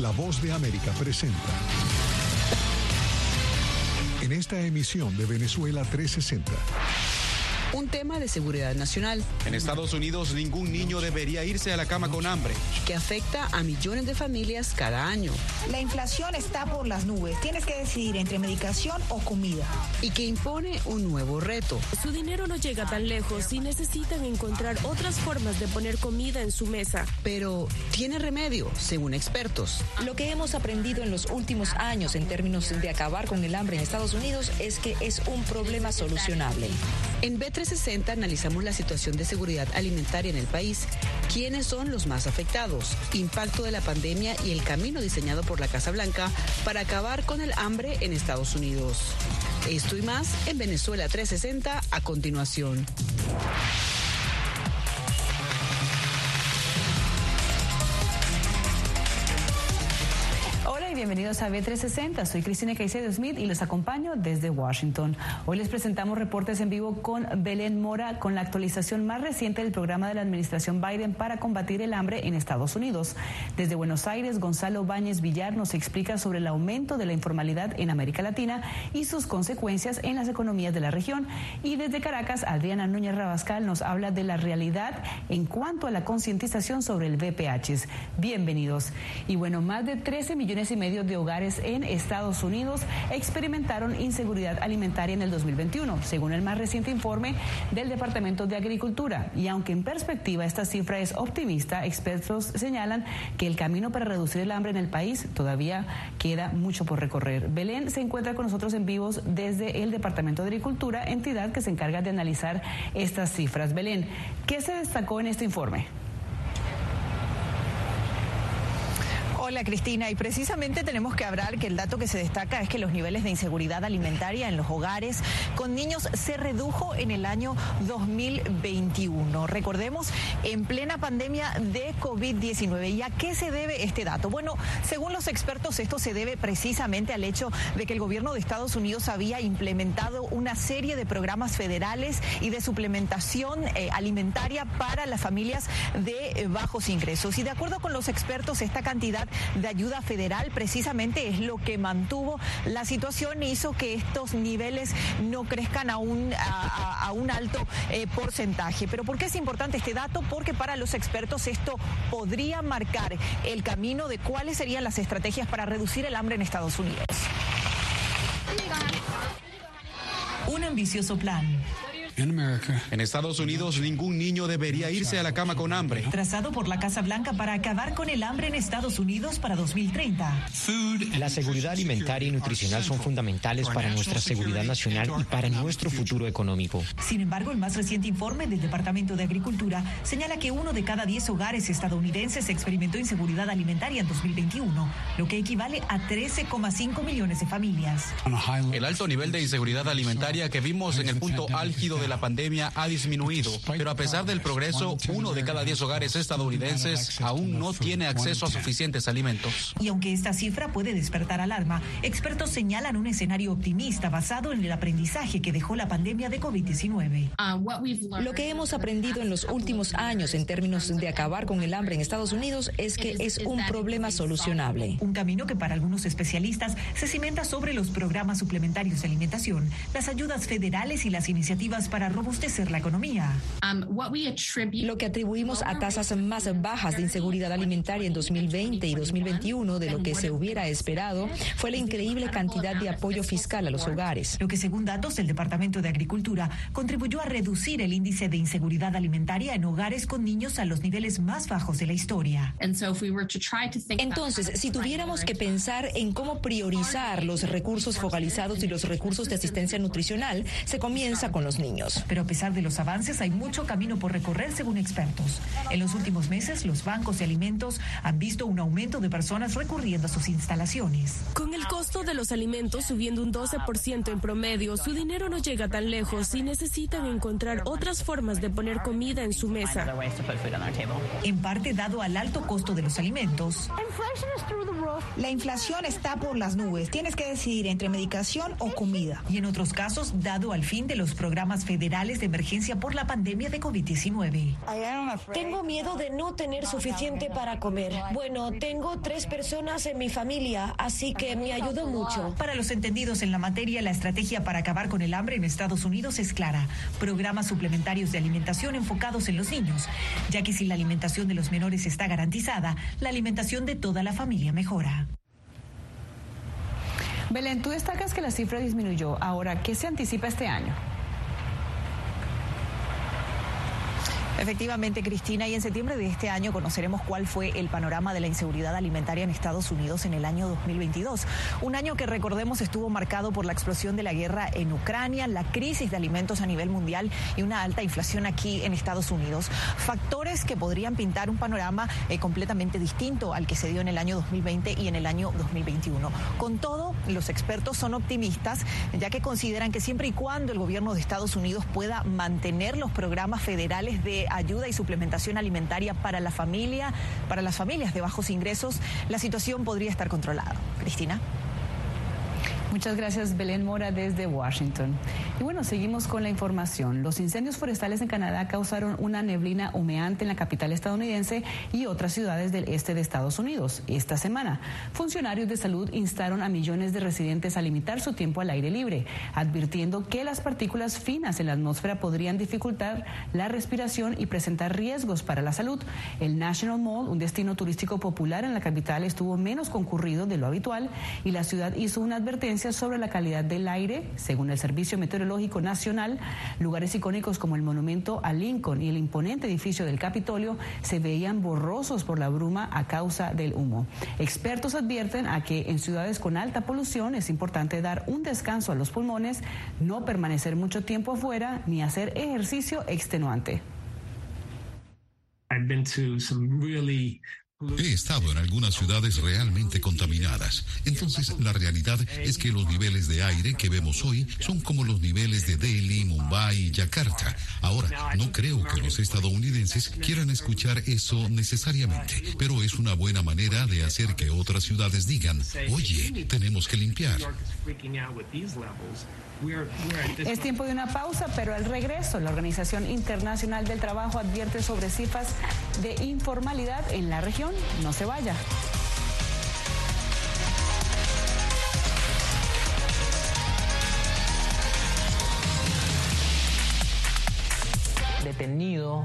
La voz de América presenta. En esta emisión de Venezuela 360 un tema de seguridad nacional. En Estados Unidos ningún niño debería irse a la cama con hambre. Que afecta a millones de familias cada año. La inflación está por las nubes. Tienes que decidir entre medicación o comida. Y que impone un nuevo reto. Su dinero no llega tan lejos y necesitan encontrar otras formas de poner comida en su mesa. Pero tiene remedio, según expertos. Lo que hemos aprendido en los últimos años en términos de acabar con el hambre en Estados Unidos es que es un problema solucionable. En B360 analizamos la situación de seguridad alimentaria en el país, quiénes son los más afectados, impacto de la pandemia y el camino diseñado por la Casa Blanca para acabar con el hambre en Estados Unidos. Esto y más en Venezuela 360 a continuación. Bienvenidos a B360. Soy Cristina Caicedo Smith y los acompaño desde Washington. Hoy les presentamos reportes en vivo con Belén Mora con la actualización más reciente del programa de la administración Biden para combatir el hambre en Estados Unidos. Desde Buenos Aires, Gonzalo Báñez Villar nos explica sobre el aumento de la informalidad en América Latina y sus consecuencias en las economías de la región. Y desde Caracas, Adriana Núñez Rabascal nos habla de la realidad en cuanto a la concientización sobre el VPH. Bienvenidos. Y bueno, más de 13 millones y medio de hogares en Estados Unidos experimentaron inseguridad alimentaria en el 2021, según el más reciente informe del Departamento de Agricultura. Y aunque en perspectiva esta cifra es optimista, expertos señalan que el camino para reducir el hambre en el país todavía queda mucho por recorrer. Belén se encuentra con nosotros en vivos desde el Departamento de Agricultura, entidad que se encarga de analizar estas cifras. Belén, ¿qué se destacó en este informe? Hola Cristina, y precisamente tenemos que hablar que el dato que se destaca es que los niveles de inseguridad alimentaria en los hogares con niños se redujo en el año 2021. Recordemos, en plena pandemia de COVID-19. ¿Y a qué se debe este dato? Bueno, según los expertos, esto se debe precisamente al hecho de que el gobierno de Estados Unidos había implementado una serie de programas federales y de suplementación eh, alimentaria para las familias de eh, bajos ingresos. Y de acuerdo con los expertos, esta cantidad de ayuda federal precisamente es lo que mantuvo la situación e hizo que estos niveles no crezcan a un, a, un alto eh, porcentaje. Pero ¿por qué es importante este dato? Porque para los expertos esto podría marcar el camino de cuáles serían las estrategias para reducir el hambre en Estados Unidos. Un ambicioso plan en Estados Unidos ningún niño debería irse a la cama con hambre. Trazado por la Casa Blanca para acabar con el hambre en Estados Unidos para 2030. La seguridad alimentaria y nutricional son fundamentales para nuestra seguridad nacional y para nuestro futuro económico. Sin embargo, el más reciente informe del Departamento de Agricultura señala que uno de cada diez hogares estadounidenses experimentó inseguridad alimentaria en 2021, lo que equivale a 13,5 millones de familias. El alto nivel de inseguridad alimentaria que vimos en el punto álgido de la pandemia ha disminuido, pero a pesar del progreso, uno de cada diez hogares estadounidenses aún no tiene acceso a suficientes alimentos. Y aunque esta cifra puede despertar alarma, expertos señalan un escenario optimista basado en el aprendizaje que dejó la pandemia de COVID-19. Lo que hemos aprendido en los últimos años en términos de acabar con el hambre en Estados Unidos es que es un problema solucionable. Un camino que para algunos especialistas se cimenta sobre los programas suplementarios de alimentación, las ayudas federales y las iniciativas para para robustecer la economía. Um, lo que atribuimos a tasas más bajas de inseguridad alimentaria en 2020 y 2021 de lo que se hubiera esperado fue la increíble cantidad de apoyo fiscal a los hogares. Lo que según datos del Departamento de Agricultura contribuyó a reducir el índice de inseguridad alimentaria en hogares con niños a los niveles más bajos de la historia. Entonces, si tuviéramos que pensar en cómo priorizar los recursos focalizados y los recursos de asistencia nutricional, se comienza con los niños. Pero a pesar de los avances, hay mucho camino por recorrer según expertos. En los últimos meses, los bancos de alimentos han visto un aumento de personas recurriendo a sus instalaciones. Con el costo de los alimentos subiendo un 12% en promedio, su dinero no llega tan lejos y necesitan encontrar otras formas de poner comida en su mesa. En parte dado al alto costo de los alimentos. La inflación está por las nubes. Tienes que decidir entre medicación o comida. Y en otros casos, dado al fin de los programas federales federales de emergencia por la pandemia de COVID-19. Tengo miedo de no tener suficiente para comer. Bueno, tengo tres personas en mi familia, así que me ayudó mucho. Para los entendidos en la materia, la estrategia para acabar con el hambre en Estados Unidos es clara. Programas suplementarios de alimentación enfocados en los niños, ya que si la alimentación de los menores está garantizada, la alimentación de toda la familia mejora. Belén, tú destacas que la cifra disminuyó. Ahora, ¿qué se anticipa este año? Efectivamente, Cristina, y en septiembre de este año conoceremos cuál fue el panorama de la inseguridad alimentaria en Estados Unidos en el año 2022. Un año que recordemos estuvo marcado por la explosión de la guerra en Ucrania, la crisis de alimentos a nivel mundial y una alta inflación aquí en Estados Unidos. Factores que podrían pintar un panorama eh, completamente distinto al que se dio en el año 2020 y en el año 2021. Con todo, los expertos son optimistas, ya que consideran que siempre y cuando el gobierno de Estados Unidos pueda mantener los programas federales de ayuda y suplementación alimentaria para la familia, para las familias de bajos ingresos, la situación podría estar controlada. Cristina. Muchas gracias, Belén Mora, desde Washington. Y bueno, seguimos con la información. Los incendios forestales en Canadá causaron una neblina humeante en la capital estadounidense y otras ciudades del este de Estados Unidos. Esta semana, funcionarios de salud instaron a millones de residentes a limitar su tiempo al aire libre, advirtiendo que las partículas finas en la atmósfera podrían dificultar la respiración y presentar riesgos para la salud. El National Mall, un destino turístico popular en la capital, estuvo menos concurrido de lo habitual y la ciudad hizo una advertencia sobre la calidad del aire, según el Servicio Meteorológico Nacional. Lugares icónicos como el monumento a Lincoln y el imponente edificio del Capitolio se veían borrosos por la bruma a causa del humo. Expertos advierten a que en ciudades con alta polución es importante dar un descanso a los pulmones, no permanecer mucho tiempo afuera ni hacer ejercicio extenuante. He estado en algunas ciudades realmente contaminadas. Entonces, la realidad es que los niveles de aire que vemos hoy son como los niveles de Delhi, Mumbai y Yakarta. Ahora, no creo que los estadounidenses quieran escuchar eso necesariamente, pero es una buena manera de hacer que otras ciudades digan, oye, tenemos que limpiar. Es tiempo de una pausa, pero al regreso, la Organización Internacional del Trabajo advierte sobre cifras de informalidad en la región. No se vaya. Detenido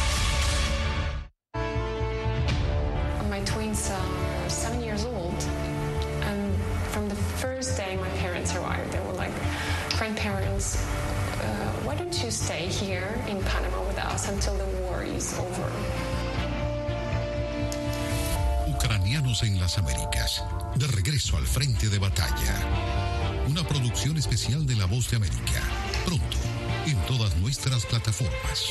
Ucranianos en las Américas, de regreso al frente de batalla. Una producción especial de La Voz de América. Pronto, en todas nuestras plataformas.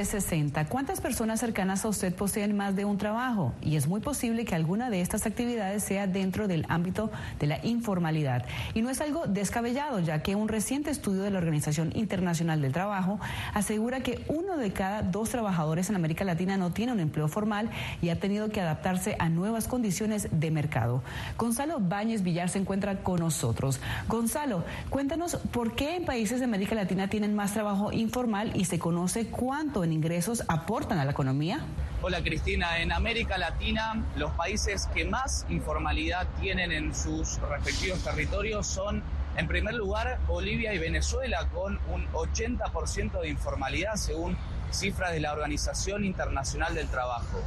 En B360. ¿Cuántas personas cercanas a usted poseen más de un trabajo? Y es muy posible que alguna de estas actividades sea dentro del ámbito de la informalidad. Y no es algo descabellado, ya que un reciente estudio de la Organización Internacional del Trabajo asegura que uno de cada dos trabajadores en América Latina no tiene un empleo formal y ha tenido que adaptarse a nuevas condiciones de mercado. Gonzalo Báñez Villar se encuentra con nosotros. Gonzalo, cuéntanos por qué en países de América Latina tienen más trabajo informal y se conoce cuánto en ingresos aportan a la economía. Hola Cristina, en América Latina los países que más informalidad tienen en sus respectivos territorios son en primer lugar Bolivia y Venezuela con un 80% de informalidad según cifras de la Organización Internacional del Trabajo.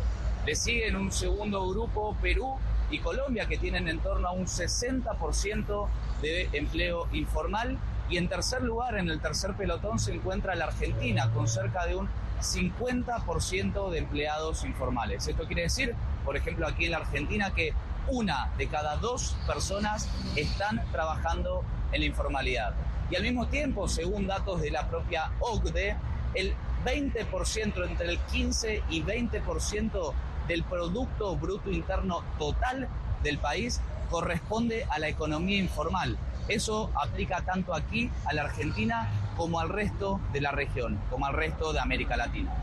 Le siguen un segundo grupo Perú y Colombia que tienen en torno a un 60% de empleo informal y en tercer lugar, en el tercer pelotón, se encuentra la Argentina, con cerca de un 50% de empleados informales. Esto quiere decir, por ejemplo, aquí en la Argentina, que una de cada dos personas están trabajando en la informalidad. Y al mismo tiempo, según datos de la propia OCDE, el 20%, entre el 15 y 20% del Producto Bruto Interno total del país corresponde a la economía informal. Eso aplica tanto aquí, a la Argentina, como al resto de la región, como al resto de América Latina.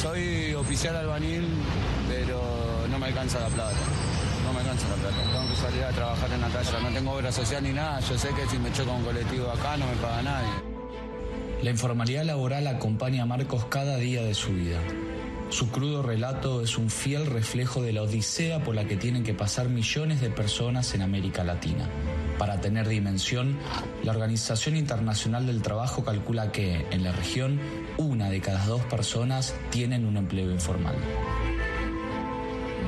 Soy oficial albanil, pero no me alcanza la plata. No me alcanza la plata. Tengo que salir a trabajar en la calle. No tengo obra social ni nada. Yo sé que si me choco un colectivo acá no me paga nadie. La informalidad laboral acompaña a Marcos cada día de su vida. Su crudo relato es un fiel reflejo de la odisea por la que tienen que pasar millones de personas en América Latina. Para tener dimensión, la Organización Internacional del Trabajo calcula que, en la región, una de cada dos personas tienen un empleo informal.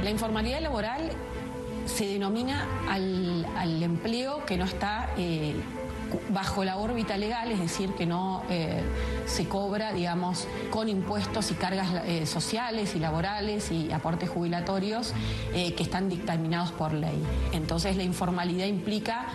La informalidad laboral se denomina al, empleo que no está eh, bajo la órbita legal, es decir, que no eh, se cobra, digamos, con impuestos y cargas eh, sociales y laborales y aportes jubilatorios eh, que están dictaminados por ley. Entonces la informalidad implica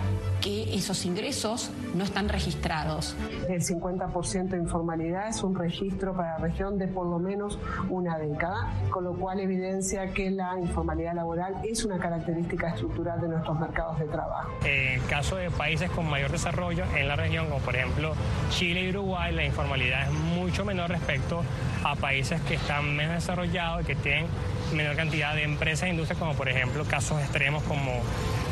que esos ingresos no están registrados. El 50% de informalidad es un registro para la región de por lo menos una década, con lo cual evidencia que la informalidad laboral es una característica estructural de nuestros mercados de trabajo. En el caso de países con mayor desarrollo en la región, como por ejemplo Chile y Uruguay, la informalidad es mucho menor respecto a países que están menos desarrollados y que tienen menor cantidad de empresas e industrias, como por ejemplo casos extremos como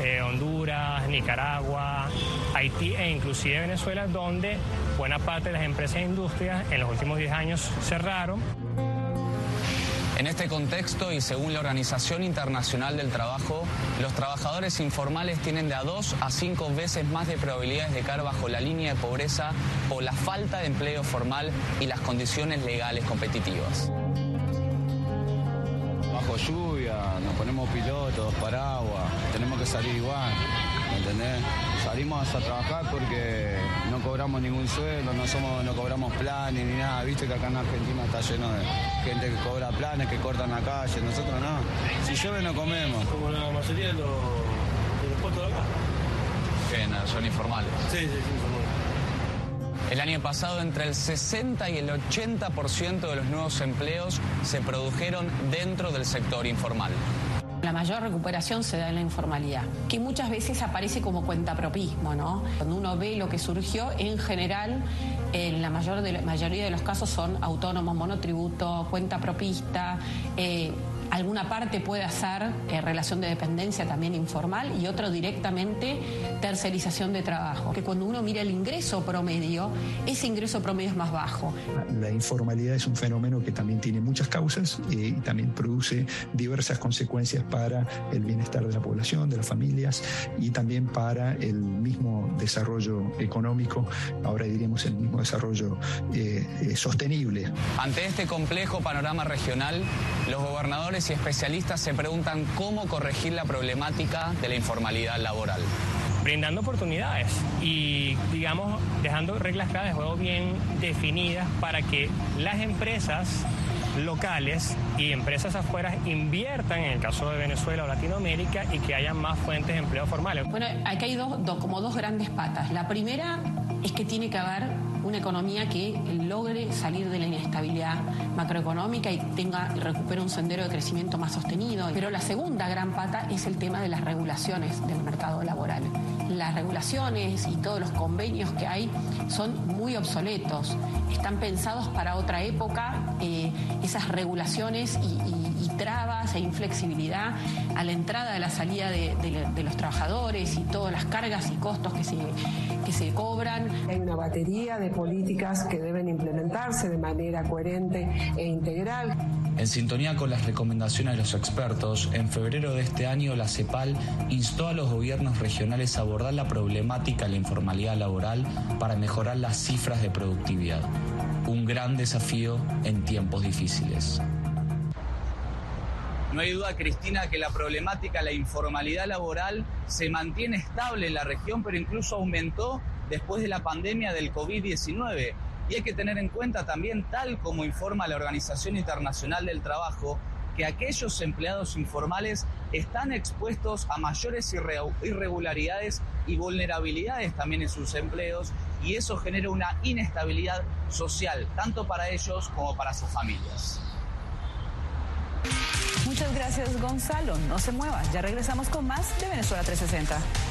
eh, Honduras, Nicaragua, Haití e inclusive Venezuela, donde buena parte de las empresas e industrias en los últimos 10 años cerraron. En este contexto y según la Organización Internacional del Trabajo, los trabajadores informales tienen de a dos a cinco veces más de probabilidades de caer bajo la línea de pobreza por la falta de empleo formal y las condiciones legales competitivas lluvia, nos ponemos pilotos, paraguas, tenemos que salir igual, ¿me entendés? Salimos a trabajar porque no cobramos ningún sueldo, no somos, no cobramos planes ni nada, viste que acá en Argentina está lleno de gente que cobra planes, que cortan la calle, nosotros no. Si llueve no comemos. Como la mayoría de los, puestos de acá. Que son informales. Sí, sí, sí, informales. El año pasado entre el 60 y el 80% de los nuevos empleos se produjeron dentro del sector informal. La mayor recuperación se da en la informalidad, que muchas veces aparece como cuentapropismo, ¿no? Cuando uno ve lo que surgió, en general, en la, mayor mayoría de los casos son autónomos, monotributo, cuenta propista, eh, alguna parte puede hacer eh, relación de dependencia también informal y otro directamente tercerización de trabajo. Que cuando uno mira el ingreso promedio, ese ingreso promedio es más bajo. La informalidad es un fenómeno que también tiene muchas causas eh, y también produce diversas consecuencias para el bienestar de la población, de las familias y también para el mismo desarrollo económico, ahora diríamos el mismo desarrollo eh, sostenible. Ante este complejo panorama regional, los gobernadores y especialistas se preguntan cómo corregir la problemática de la informalidad laboral. Brindando oportunidades y, digamos, dejando reglas claras de juego bien definidas para que las empresas locales y empresas afuera inviertan en el caso de Venezuela o Latinoamérica y que haya más fuentes de empleo formales. Bueno, aquí hay dos, como dos grandes patas. La primera es que tiene que haber una economía que logre salir de la inestabilidad macroeconómica y tenga y recupere un sendero de crecimiento más sostenido. Pero la segunda gran pata es el tema de las regulaciones del mercado laboral. Las regulaciones y todos los convenios que hay son muy obsoletos, están pensados para otra época, eh, esas regulaciones y, trabas e inflexibilidad a la entrada, a la salida de, de, los trabajadores y todas las cargas y costos que se, que se cobran. Hay una batería de políticas que deben implementarse de manera coherente e integral. En sintonía con las recomendaciones de los expertos, en febrero de este año la CEPAL instó a los gobiernos regionales a abordar la problemática de la informalidad laboral para mejorar las cifras de productividad. Un gran desafío en tiempos difíciles. No hay duda, Cristina, que la problemática, la informalidad laboral se mantiene estable en la región, pero incluso aumentó después de la pandemia del COVID-19. Y hay que tener en cuenta también, tal como informa la Organización Internacional del Trabajo, que aquellos empleados informales están expuestos a mayores irregularidades y vulnerabilidades también en sus empleos y eso genera una inestabilidad social, tanto para ellos como para sus familias. Muchas gracias Gonzalo, no se mueva, ya regresamos con más de Venezuela 360.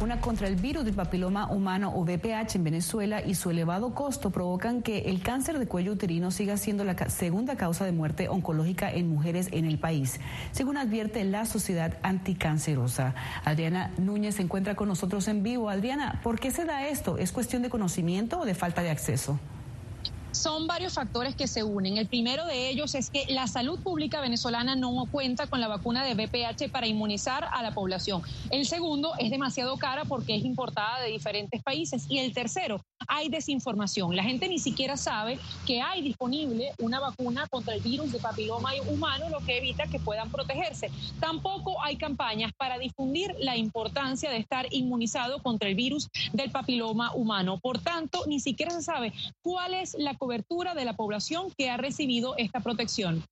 Vacuna contra el virus del papiloma humano o VPH en Venezuela y su elevado costo provocan que el cáncer de cuello uterino siga siendo la segunda causa de muerte oncológica en mujeres en el país, según advierte la Sociedad Anticancerosa. Adriana Núñez se encuentra con nosotros en vivo. Adriana, ¿por qué se da esto? ¿Es cuestión de conocimiento o de falta de acceso? Son varios factores que se unen. El primero de ellos es que la salud pública venezolana no cuenta con la vacuna de VPH para inmunizar a la población. El segundo es demasiado cara porque es importada de diferentes países. Y el tercero, hay desinformación. La gente ni siquiera sabe que hay disponible una vacuna contra el virus de papiloma humano, lo que evita que puedan protegerse. Tampoco hay campañas para difundir la importancia de estar inmunizado contra el virus del papiloma humano. Por tanto, ni siquiera se sabe cuál es la cobertura de la población que ha recibido esta protección.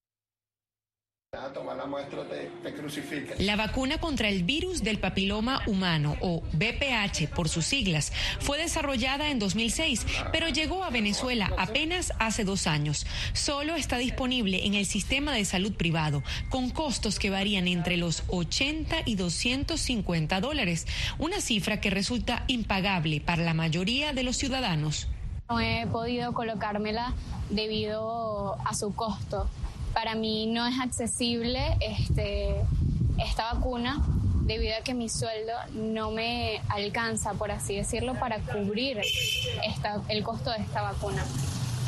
La vacuna contra el virus del papiloma humano, o BPH por sus siglas, fue desarrollada en 2006, pero llegó a Venezuela apenas hace dos años. Solo está disponible en el sistema de salud privado, con costos que varían entre los 80 y 250 dólares, una cifra que resulta impagable para la mayoría de los ciudadanos. No he podido colocármela debido a su costo para mí no es accesible este, esta vacuna debido a que mi sueldo no me alcanza, por así decirlo, para cubrir el costo de esta vacuna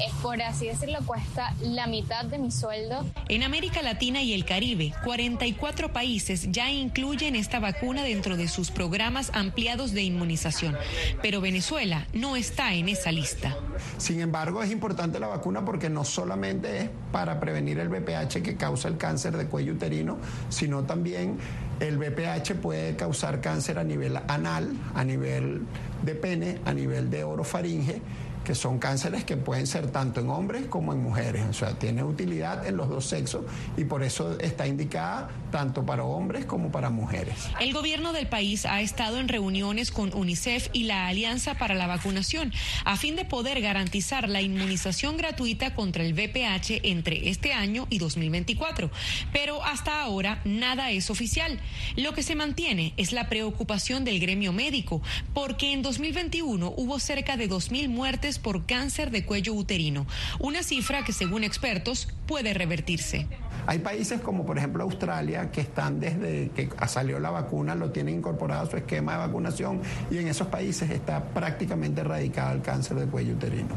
es por así decirlo, cuesta la mitad de mi sueldo. En América Latina y el Caribe, 44 países ya incluyen esta vacuna dentro de sus programas ampliados de inmunización, pero Venezuela no está en esa lista. Sin embargo, es importante la vacuna porque no solamente es para prevenir el VPH que causa el cáncer de cuello uterino, sino también el VPH puede causar cáncer a nivel anal, a nivel de pene, a nivel de orofaringe que son cánceres que pueden ser tanto en hombres como en mujeres, o sea, tiene utilidad en los dos sexos y por eso está indicada tanto para hombres como para mujeres. El gobierno del país ha estado en reuniones con UNICEF y la Alianza para la Vacunación a fin de poder garantizar la inmunización gratuita contra el VPH entre este año y 2024, pero hasta ahora nada es oficial. Lo que se mantiene es la preocupación del gremio médico, porque en 2021 hubo cerca de 2.000 muertes por cáncer de cuello uterino, una cifra que según expertos puede revertirse. Hay países como por ejemplo Australia que están desde que salió la vacuna, lo tienen incorporado a su esquema de vacunación y en esos países está prácticamente erradicado el cáncer de cuello uterino.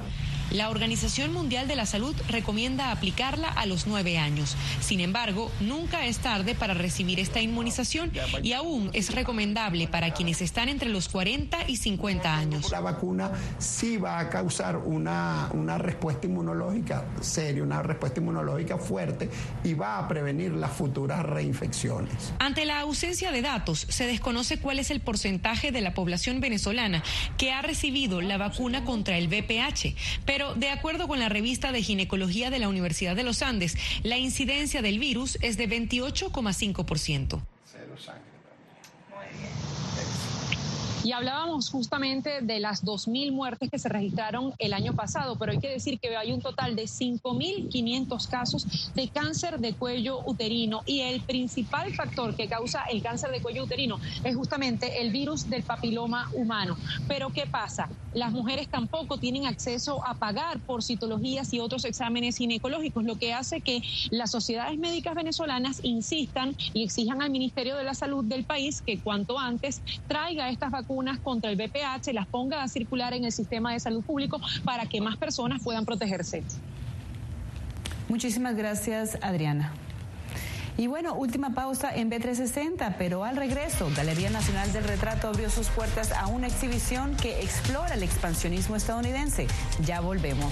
La Organización Mundial de la Salud recomienda aplicarla a los nueve años. Sin embargo, nunca es tarde para recibir esta inmunización y aún es recomendable para quienes están entre los 40 y 50 años. La vacuna sí va a causar una, una respuesta inmunológica seria, una respuesta inmunológica fuerte y va a prevenir las futuras reinfecciones. Ante la ausencia de datos, se desconoce cuál es el porcentaje de la población venezolana que ha recibido la vacuna contra el VPH, pero de acuerdo con la revista de ginecología de la Universidad de los Andes, la incidencia del virus es de 28,5%. Y hablábamos justamente de las 2.000 muertes que se registraron el año pasado, pero hay que decir que hay un total de 5.500 casos de cáncer de cuello uterino y el principal factor que causa el cáncer de cuello uterino es justamente el virus del papiloma humano. Pero ¿qué pasa? Las mujeres tampoco tienen acceso a pagar por citologías y otros exámenes ginecológicos, lo que hace que las sociedades médicas venezolanas insistan y exijan al Ministerio de la Salud del país que cuanto antes traiga estas vacunas contra el VPH, las ponga a circular en el sistema de salud público para que más personas puedan protegerse. Muchísimas gracias, Adriana. Y bueno, última pausa en B360, pero al regreso, Galería Nacional del Retrato abrió sus puertas a una exhibición que explora el expansionismo estadounidense. Ya volvemos.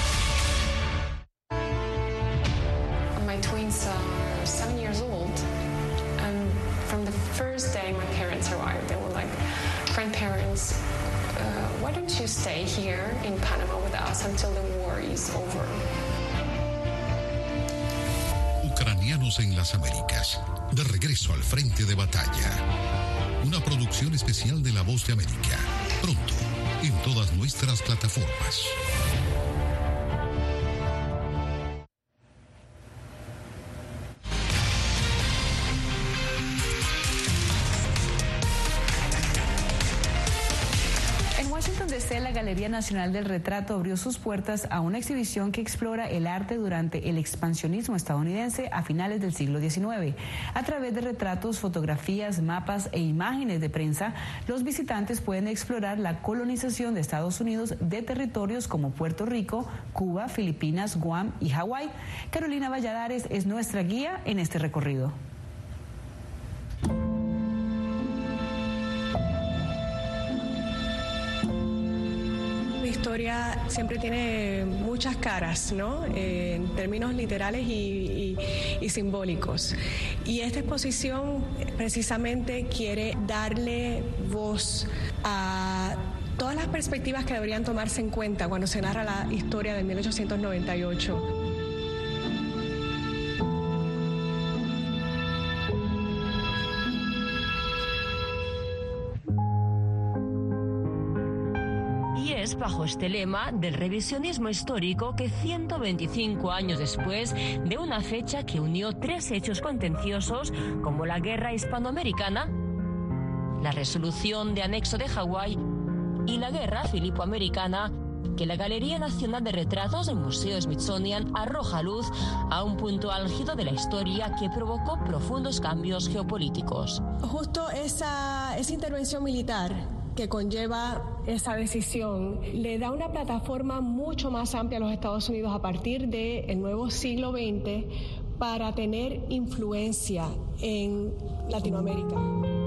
En las Américas, de regreso al frente de batalla. Una producción especial de La Voz de América. Pronto, en todas nuestras plataformas. Nacional del Retrato abrió sus puertas a una exhibición que explora el arte durante el expansionismo estadounidense a finales del siglo XIX. A través de retratos, fotografías, mapas e imágenes de prensa, los visitantes pueden explorar la colonización de Estados Unidos de territorios como Puerto Rico, Cuba, Filipinas, Guam y Hawái. Carolina Valladares es nuestra guía en este recorrido. Historia siempre tiene muchas caras, ¿no? en términos literales y, simbólicos. Y esta exposición precisamente quiere darle voz a todas las perspectivas que deberían tomarse en cuenta cuando se narra la historia de 1898. Bajo este lema del revisionismo histórico que 125 años después de una fecha que unió tres hechos contenciosos como la guerra hispanoamericana, la resolución de anexo de Hawái y la guerra filipoamericana, que la Galería Nacional de Retratos del Museo Smithsonian arroja luz a un punto álgido de la historia que provocó profundos cambios geopolíticos. Justo esa, esa intervención militar que conlleva esa decisión le da una plataforma mucho más amplia a los Estados Unidos a partir del nuevo siglo XX para tener influencia en Latinoamérica.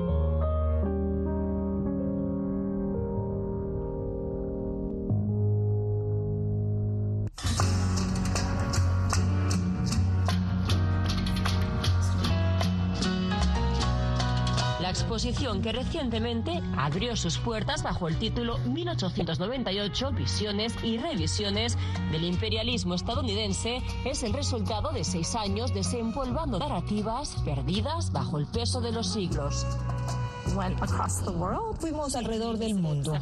Exposición que recientemente abrió sus puertas bajo el título 1898 Visiones y Revisiones del imperialismo estadounidense es el resultado de seis años desempolvando narrativas perdidas bajo el peso de los siglos. Fuimos alrededor del mundo.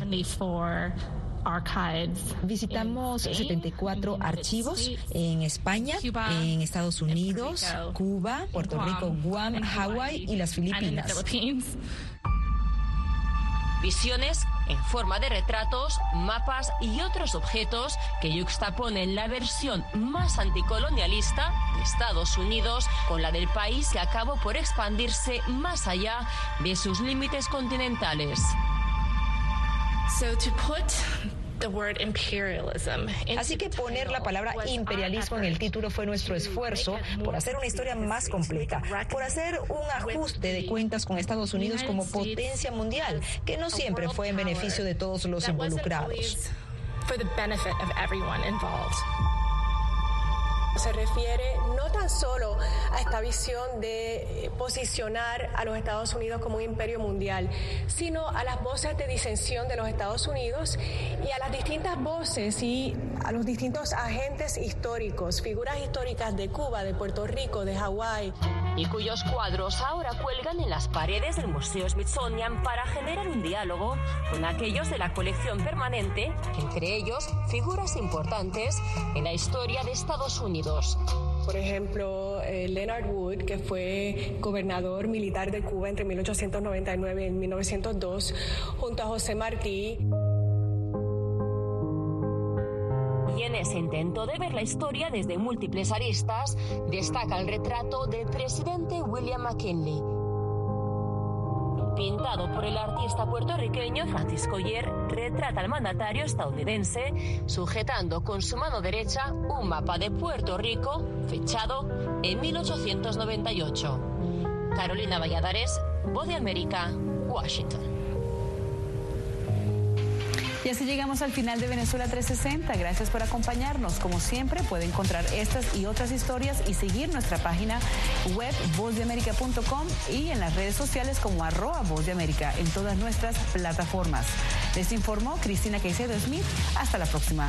Visitamos 74 archivos en España, en Estados Unidos, Cuba, Puerto Rico, Guam, Hawái y las Filipinas. Visiones en forma de retratos, mapas y otros objetos que yuxtaponen la versión más anticolonialista de Estados Unidos con la del país que acabó por expandirse más allá de sus límites continentales. Así que poner la palabra imperialismo en el título fue nuestro esfuerzo por hacer una historia más completa, por hacer un ajuste de cuentas con Estados Unidos como potencia mundial, que no siempre fue en beneficio de todos los involucrados se refiere no tan solo a esta visión de posicionar a los Estados Unidos como un imperio mundial, sino a las voces de disensión de los Estados Unidos y a las distintas voces y a los distintos agentes históricos, figuras históricas de Cuba, de Puerto Rico, de Hawái. Y cuyos cuadros ahora cuelgan en las paredes del Museo Smithsonian para generar un diálogo con aquellos de la colección permanente, entre ellos figuras importantes en la historia de Estados Unidos. Por ejemplo, eh, Leonard Wood, que fue gobernador militar de Cuba entre 1899 y 1902, junto a José Martí. Y en ese intento de ver la historia desde múltiples aristas, destaca el retrato del presidente William McKinley. Pintado por el artista puertorriqueño Francisco Yer, retrata al mandatario estadounidense sujetando con su mano derecha un mapa de Puerto Rico fechado en 1898. Carolina Valladares, Voz de América, Washington. Y así llegamos al final de Venezuela 360. Gracias por acompañarnos. Como siempre, puede encontrar estas y otras historias y seguir nuestra página web vozdeamerica.com y en las redes sociales como arroba voz en todas nuestras plataformas. Les informó Cristina Caicedo Smith. Hasta la próxima.